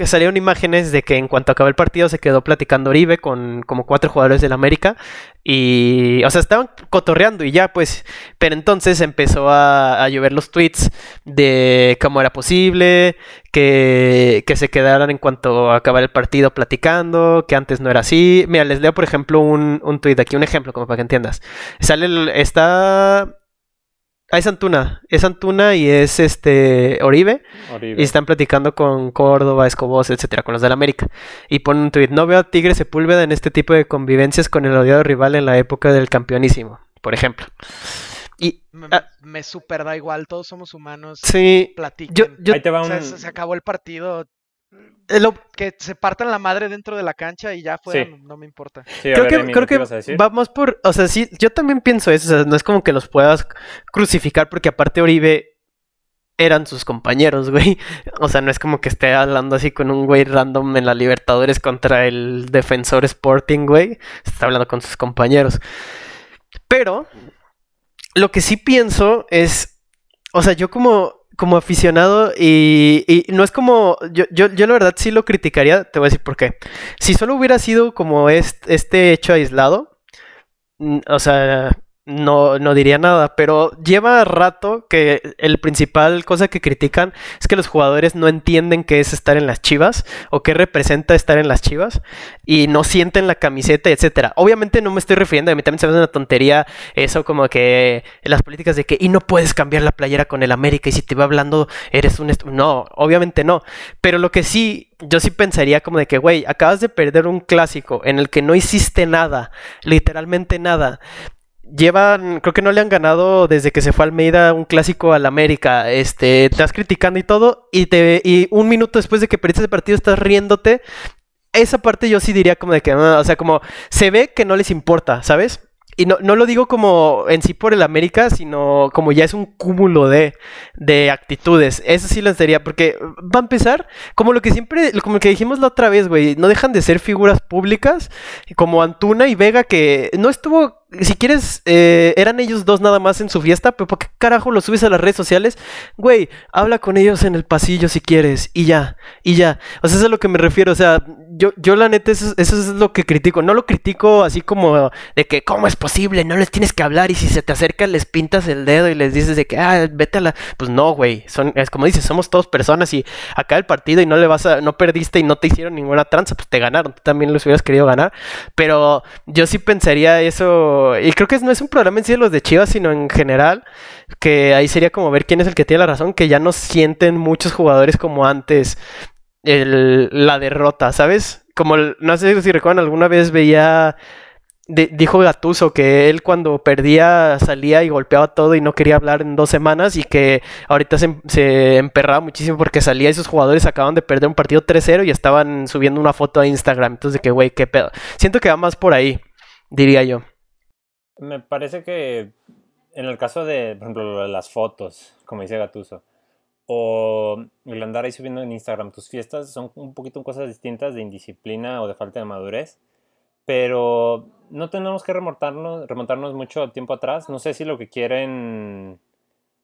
salieron imágenes de que en cuanto acabó el partido se quedó platicando Oribe con como cuatro jugadores del América y, o sea, estaban cotorreando y ya, pues, pero entonces empezó a, a llover los tweets de cómo era posible que, que se quedaran en cuanto acabara el partido platicando, que antes no era así. Mira, les leo por ejemplo un, un tweet aquí, un ejemplo como para que entiendas. Sale el, está ah, es Antuna, es Antuna y es este Oribe Oribe. y están platicando con Córdoba, Escobos, etcétera, con los del América. Y ponen un tweet, no veo a Tigre Sepúlveda en este tipo de convivencias con el odiado rival en la época del campeonísimo, por ejemplo. Y Me, Ah. me super da igual, todos somos humanos. sí, Platiquen. yo, yo Ahí te va O un... sea, se, se acabó el partido. lo- Que se partan la madre dentro de la cancha y ya fuera, Sí. no, no me importa. Sí, creo ver, que, Emi, creo ¿qué que vamos por, o sea, sí, yo también pienso eso, o sea, no es como que los puedas crucificar porque aparte Oribe eran sus compañeros, güey. O sea, no es como que esté hablando así con un güey random en la Libertadores contra el defensor Sporting, güey. Está hablando con sus compañeros. Pero lo que sí pienso es, o sea, yo como, como aficionado y, y no es como, yo, yo, yo la verdad sí lo criticaría, te voy a decir por qué. Si solo hubiera sido como este, este hecho aislado, mm, o sea, no, no diría nada, pero lleva rato que el principal cosa que critican es que los jugadores no entienden qué es estar en las chivas o qué representa estar en las chivas y no sienten la camiseta, etcétera. Obviamente no me estoy refiriendo, a mí también se me hace una tontería eso como que las políticas de que y no puedes cambiar la playera con el América y si te va hablando eres un... estu-". No, obviamente no. Pero lo que sí, yo sí pensaría como de que, güey, acabas de perder un clásico en el que no hiciste nada, literalmente nada llevan, creo que no le han ganado desde que se fue Almeida un clásico al América. Este, estás criticando y todo, y te y un minuto después de que perdiste el partido estás riéndote. Esa parte yo sí diría como de que, ah, o sea, como se ve que no les importa, ¿sabes? Y no, no, lo digo como en sí por el América, sino como ya es un cúmulo de, de actitudes. Eso sí lo diría, porque va a empezar como lo que siempre, como lo que dijimos la otra vez, güey, no dejan de ser figuras públicas, como Antuna y Vega, que no estuvo si quieres, eh, eran ellos dos nada más en su fiesta, pero ¿por qué carajo lo subes a las redes sociales? Güey, habla con ellos en el pasillo si quieres, y ya, y ya. O sea, eso es a lo que me refiero, o sea, yo, yo la neta, eso, es lo que critico. No lo critico así como de que, ¿cómo es posible? No les tienes que hablar y si se te acercan les pintas el dedo y les dices de que, ah, vete a la... Pues no, güey, son, es como dices, somos todos personas y acá el partido y no le vas a, no perdiste y no te hicieron ninguna tranza, pues te ganaron, tú también los hubieras querido ganar, pero yo sí pensaría eso y creo que no es un problema en sí de los de Chivas, sino en general, que ahí sería como ver quién es el que tiene la razón, que ya no sienten muchos jugadores como antes la derrota, ¿sabes? Como, no sé si recuerdan, alguna vez veía... dijo Gatuso que él cuando perdía salía y golpeaba todo y no quería hablar en dos semanas y que ahorita se, se emperraba muchísimo porque salía y sus jugadores acaban de perder un partido 3-0 y estaban subiendo una foto a Instagram. Entonces, de que, güey, qué pedo. Siento que va más por ahí, diría yo. Me parece que en el caso de, por ejemplo, las fotos, como dice Gatuso, o el andar ahí subiendo en Instagram tus fiestas, son un poquito cosas distintas de indisciplina o de falta de madurez, pero no tenemos que remontarnos, remontarnos mucho tiempo atrás. No sé si lo que quieren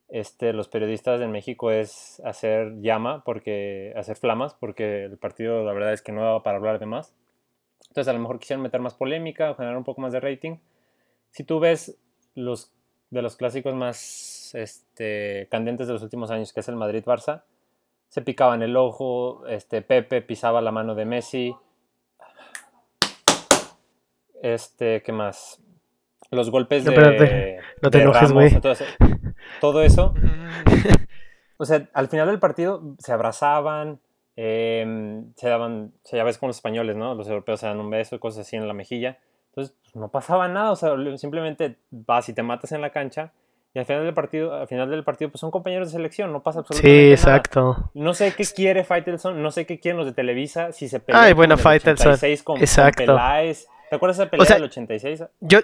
este, los periodistas en México es hacer llama, porque, hacer flamas, porque el partido la verdad es que no daba para hablar de más. Entonces a lo mejor quisieron meter más polémica generar un poco más de rating si tú ves los de los clásicos más este, candentes de los últimos años, que es el Madrid-Barça, se picaban el ojo, este, Pepe pisaba la mano de Messi. Este, ¿qué más? Los golpes de, no te enojes, güey. Todo eso. o sea, al final del partido se abrazaban, em, se daban, ya ves como los españoles, ¿no? Los europeos se dan un beso, cosas así en la mejilla. Pues, no pasaba nada, o sea, simplemente vas y te matas en la cancha y al final del partido, al final del partido, pues son compañeros de selección, no pasa absolutamente sí, exacto. No sé qué quiere Faitelson, no sé qué quieren los de Televisa, si se pelean Ay, buena Faitelson. exacto. ¿Te acuerdas de esa pelea del 86? Yo,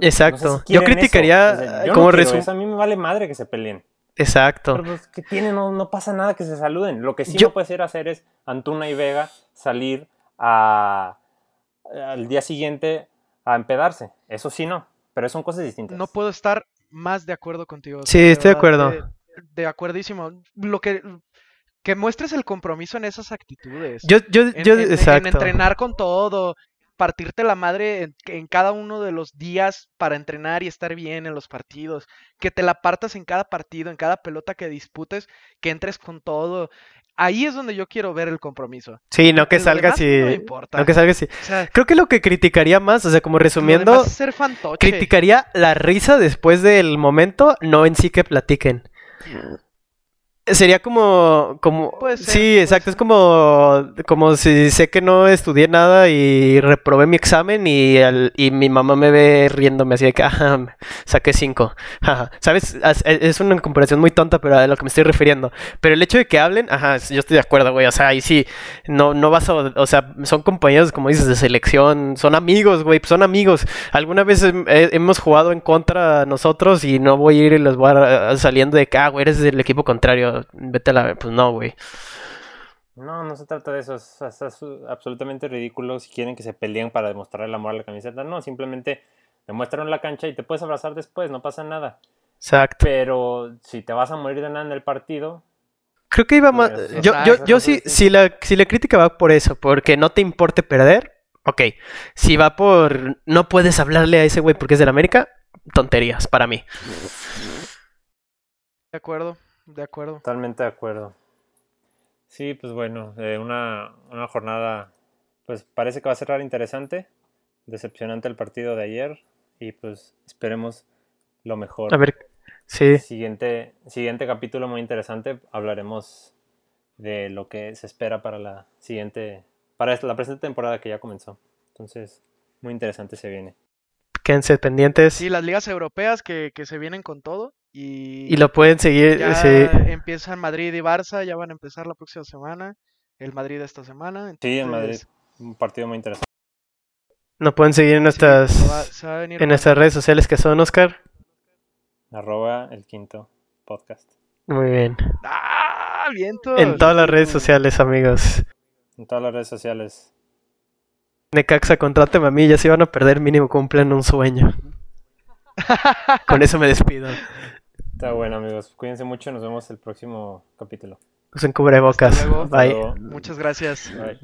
exacto. yo criticaría como resumen. A mí me vale madre que se peleen. Exacto. Pero pues, que tiene? No, no, pasa nada que se saluden. Lo que sí no puede ser hacer es Antuna y Vega salir a, al día siguiente a empedarse. Eso sí no, pero son cosas distintas. No puedo estar más de acuerdo contigo. Sí, estoy de acuerdo. De, de, acuerdísimo. Lo que que muestres el compromiso en esas actitudes. Yo, yo, yo, exacto. En entrenar con todo, partirte la madre en, cada uno de los días para entrenar y estar bien en los partidos, que te la partas en cada partido, en cada pelota que disputes, que entres con todo. Ahí es donde yo quiero ver el compromiso. Sí, no que salgas y. No, importa. no que salgas y. Creo que lo que criticaría más, o sea, como resumiendo. Ser criticaría la risa después del momento, no en sí que platiquen. Sería como, como, sí, exacto, es como, como si sé que no estudié nada y reprobé mi examen y, y mi mamá me ve riéndome así de que, ajá, saqué cinco, ¿sabes? Es una comparación muy tonta, pero a lo que me estoy refiriendo. Pero el hecho de que hablen, ajá, yo estoy de acuerdo, güey, o sea, ahí sí, no, no vas a, o sea, son compañeros, como dices, de selección, son amigos, güey, son amigos. Alguna vez hemos jugado en contra nosotros y no voy a ir y les voy a, saliendo de que, ah, güey, eres del equipo contrario vete a la... Pues no, güey. No, no se trata de eso. Es, absolutamente ridículo si quieren que se peleen para demostrar el amor a la camiseta. No, simplemente demuestran la cancha y te puedes abrazar después, no pasa nada. Exacto. Pero si te vas a morir de nada en el partido. Creo que iba más. Pues, yo, yo, yo sí, si la, si la crítica va por eso, porque no te importe perder, ok. Si va por no puedes hablarle a ese güey porque es del América, tonterías para mí. De acuerdo. De acuerdo. Totalmente de acuerdo. Sí, pues bueno, eh, una, una, jornada, pues parece que va a cerrar interesante. Decepcionante el partido de ayer y pues esperemos lo mejor. A ver, sí. Siguiente, siguiente capítulo muy interesante, hablaremos de lo que se espera para la siguiente, para la presente temporada que ya comenzó. Entonces, muy interesante se viene. quédense pendientes. Sí, las ligas europeas que, que se vienen con todo. Y, Y lo pueden seguir. ya sí. empiezan Madrid y Barça, ya van a empezar la próxima semana. El Madrid esta semana. Sí, en Madrid. Un partido muy interesante. Nos pueden seguir en sí, nuestras, se va- se va a venir en nuestras redes sociales que son Oscar. Arroba el quinto podcast. Muy bien. ¡Ah! ¡Vientos! En todas las redes sociales, amigos. En todas las redes sociales. Necaxa, contráteme a mí, ya se van a perder, mínimo cumplen un sueño. Con eso me despido. Está bueno, amigos. Cuídense mucho. Nos vemos el próximo capítulo. Usen cubrebocas. Hasta luego. Hasta Bye. luego. Muchas gracias. Bye.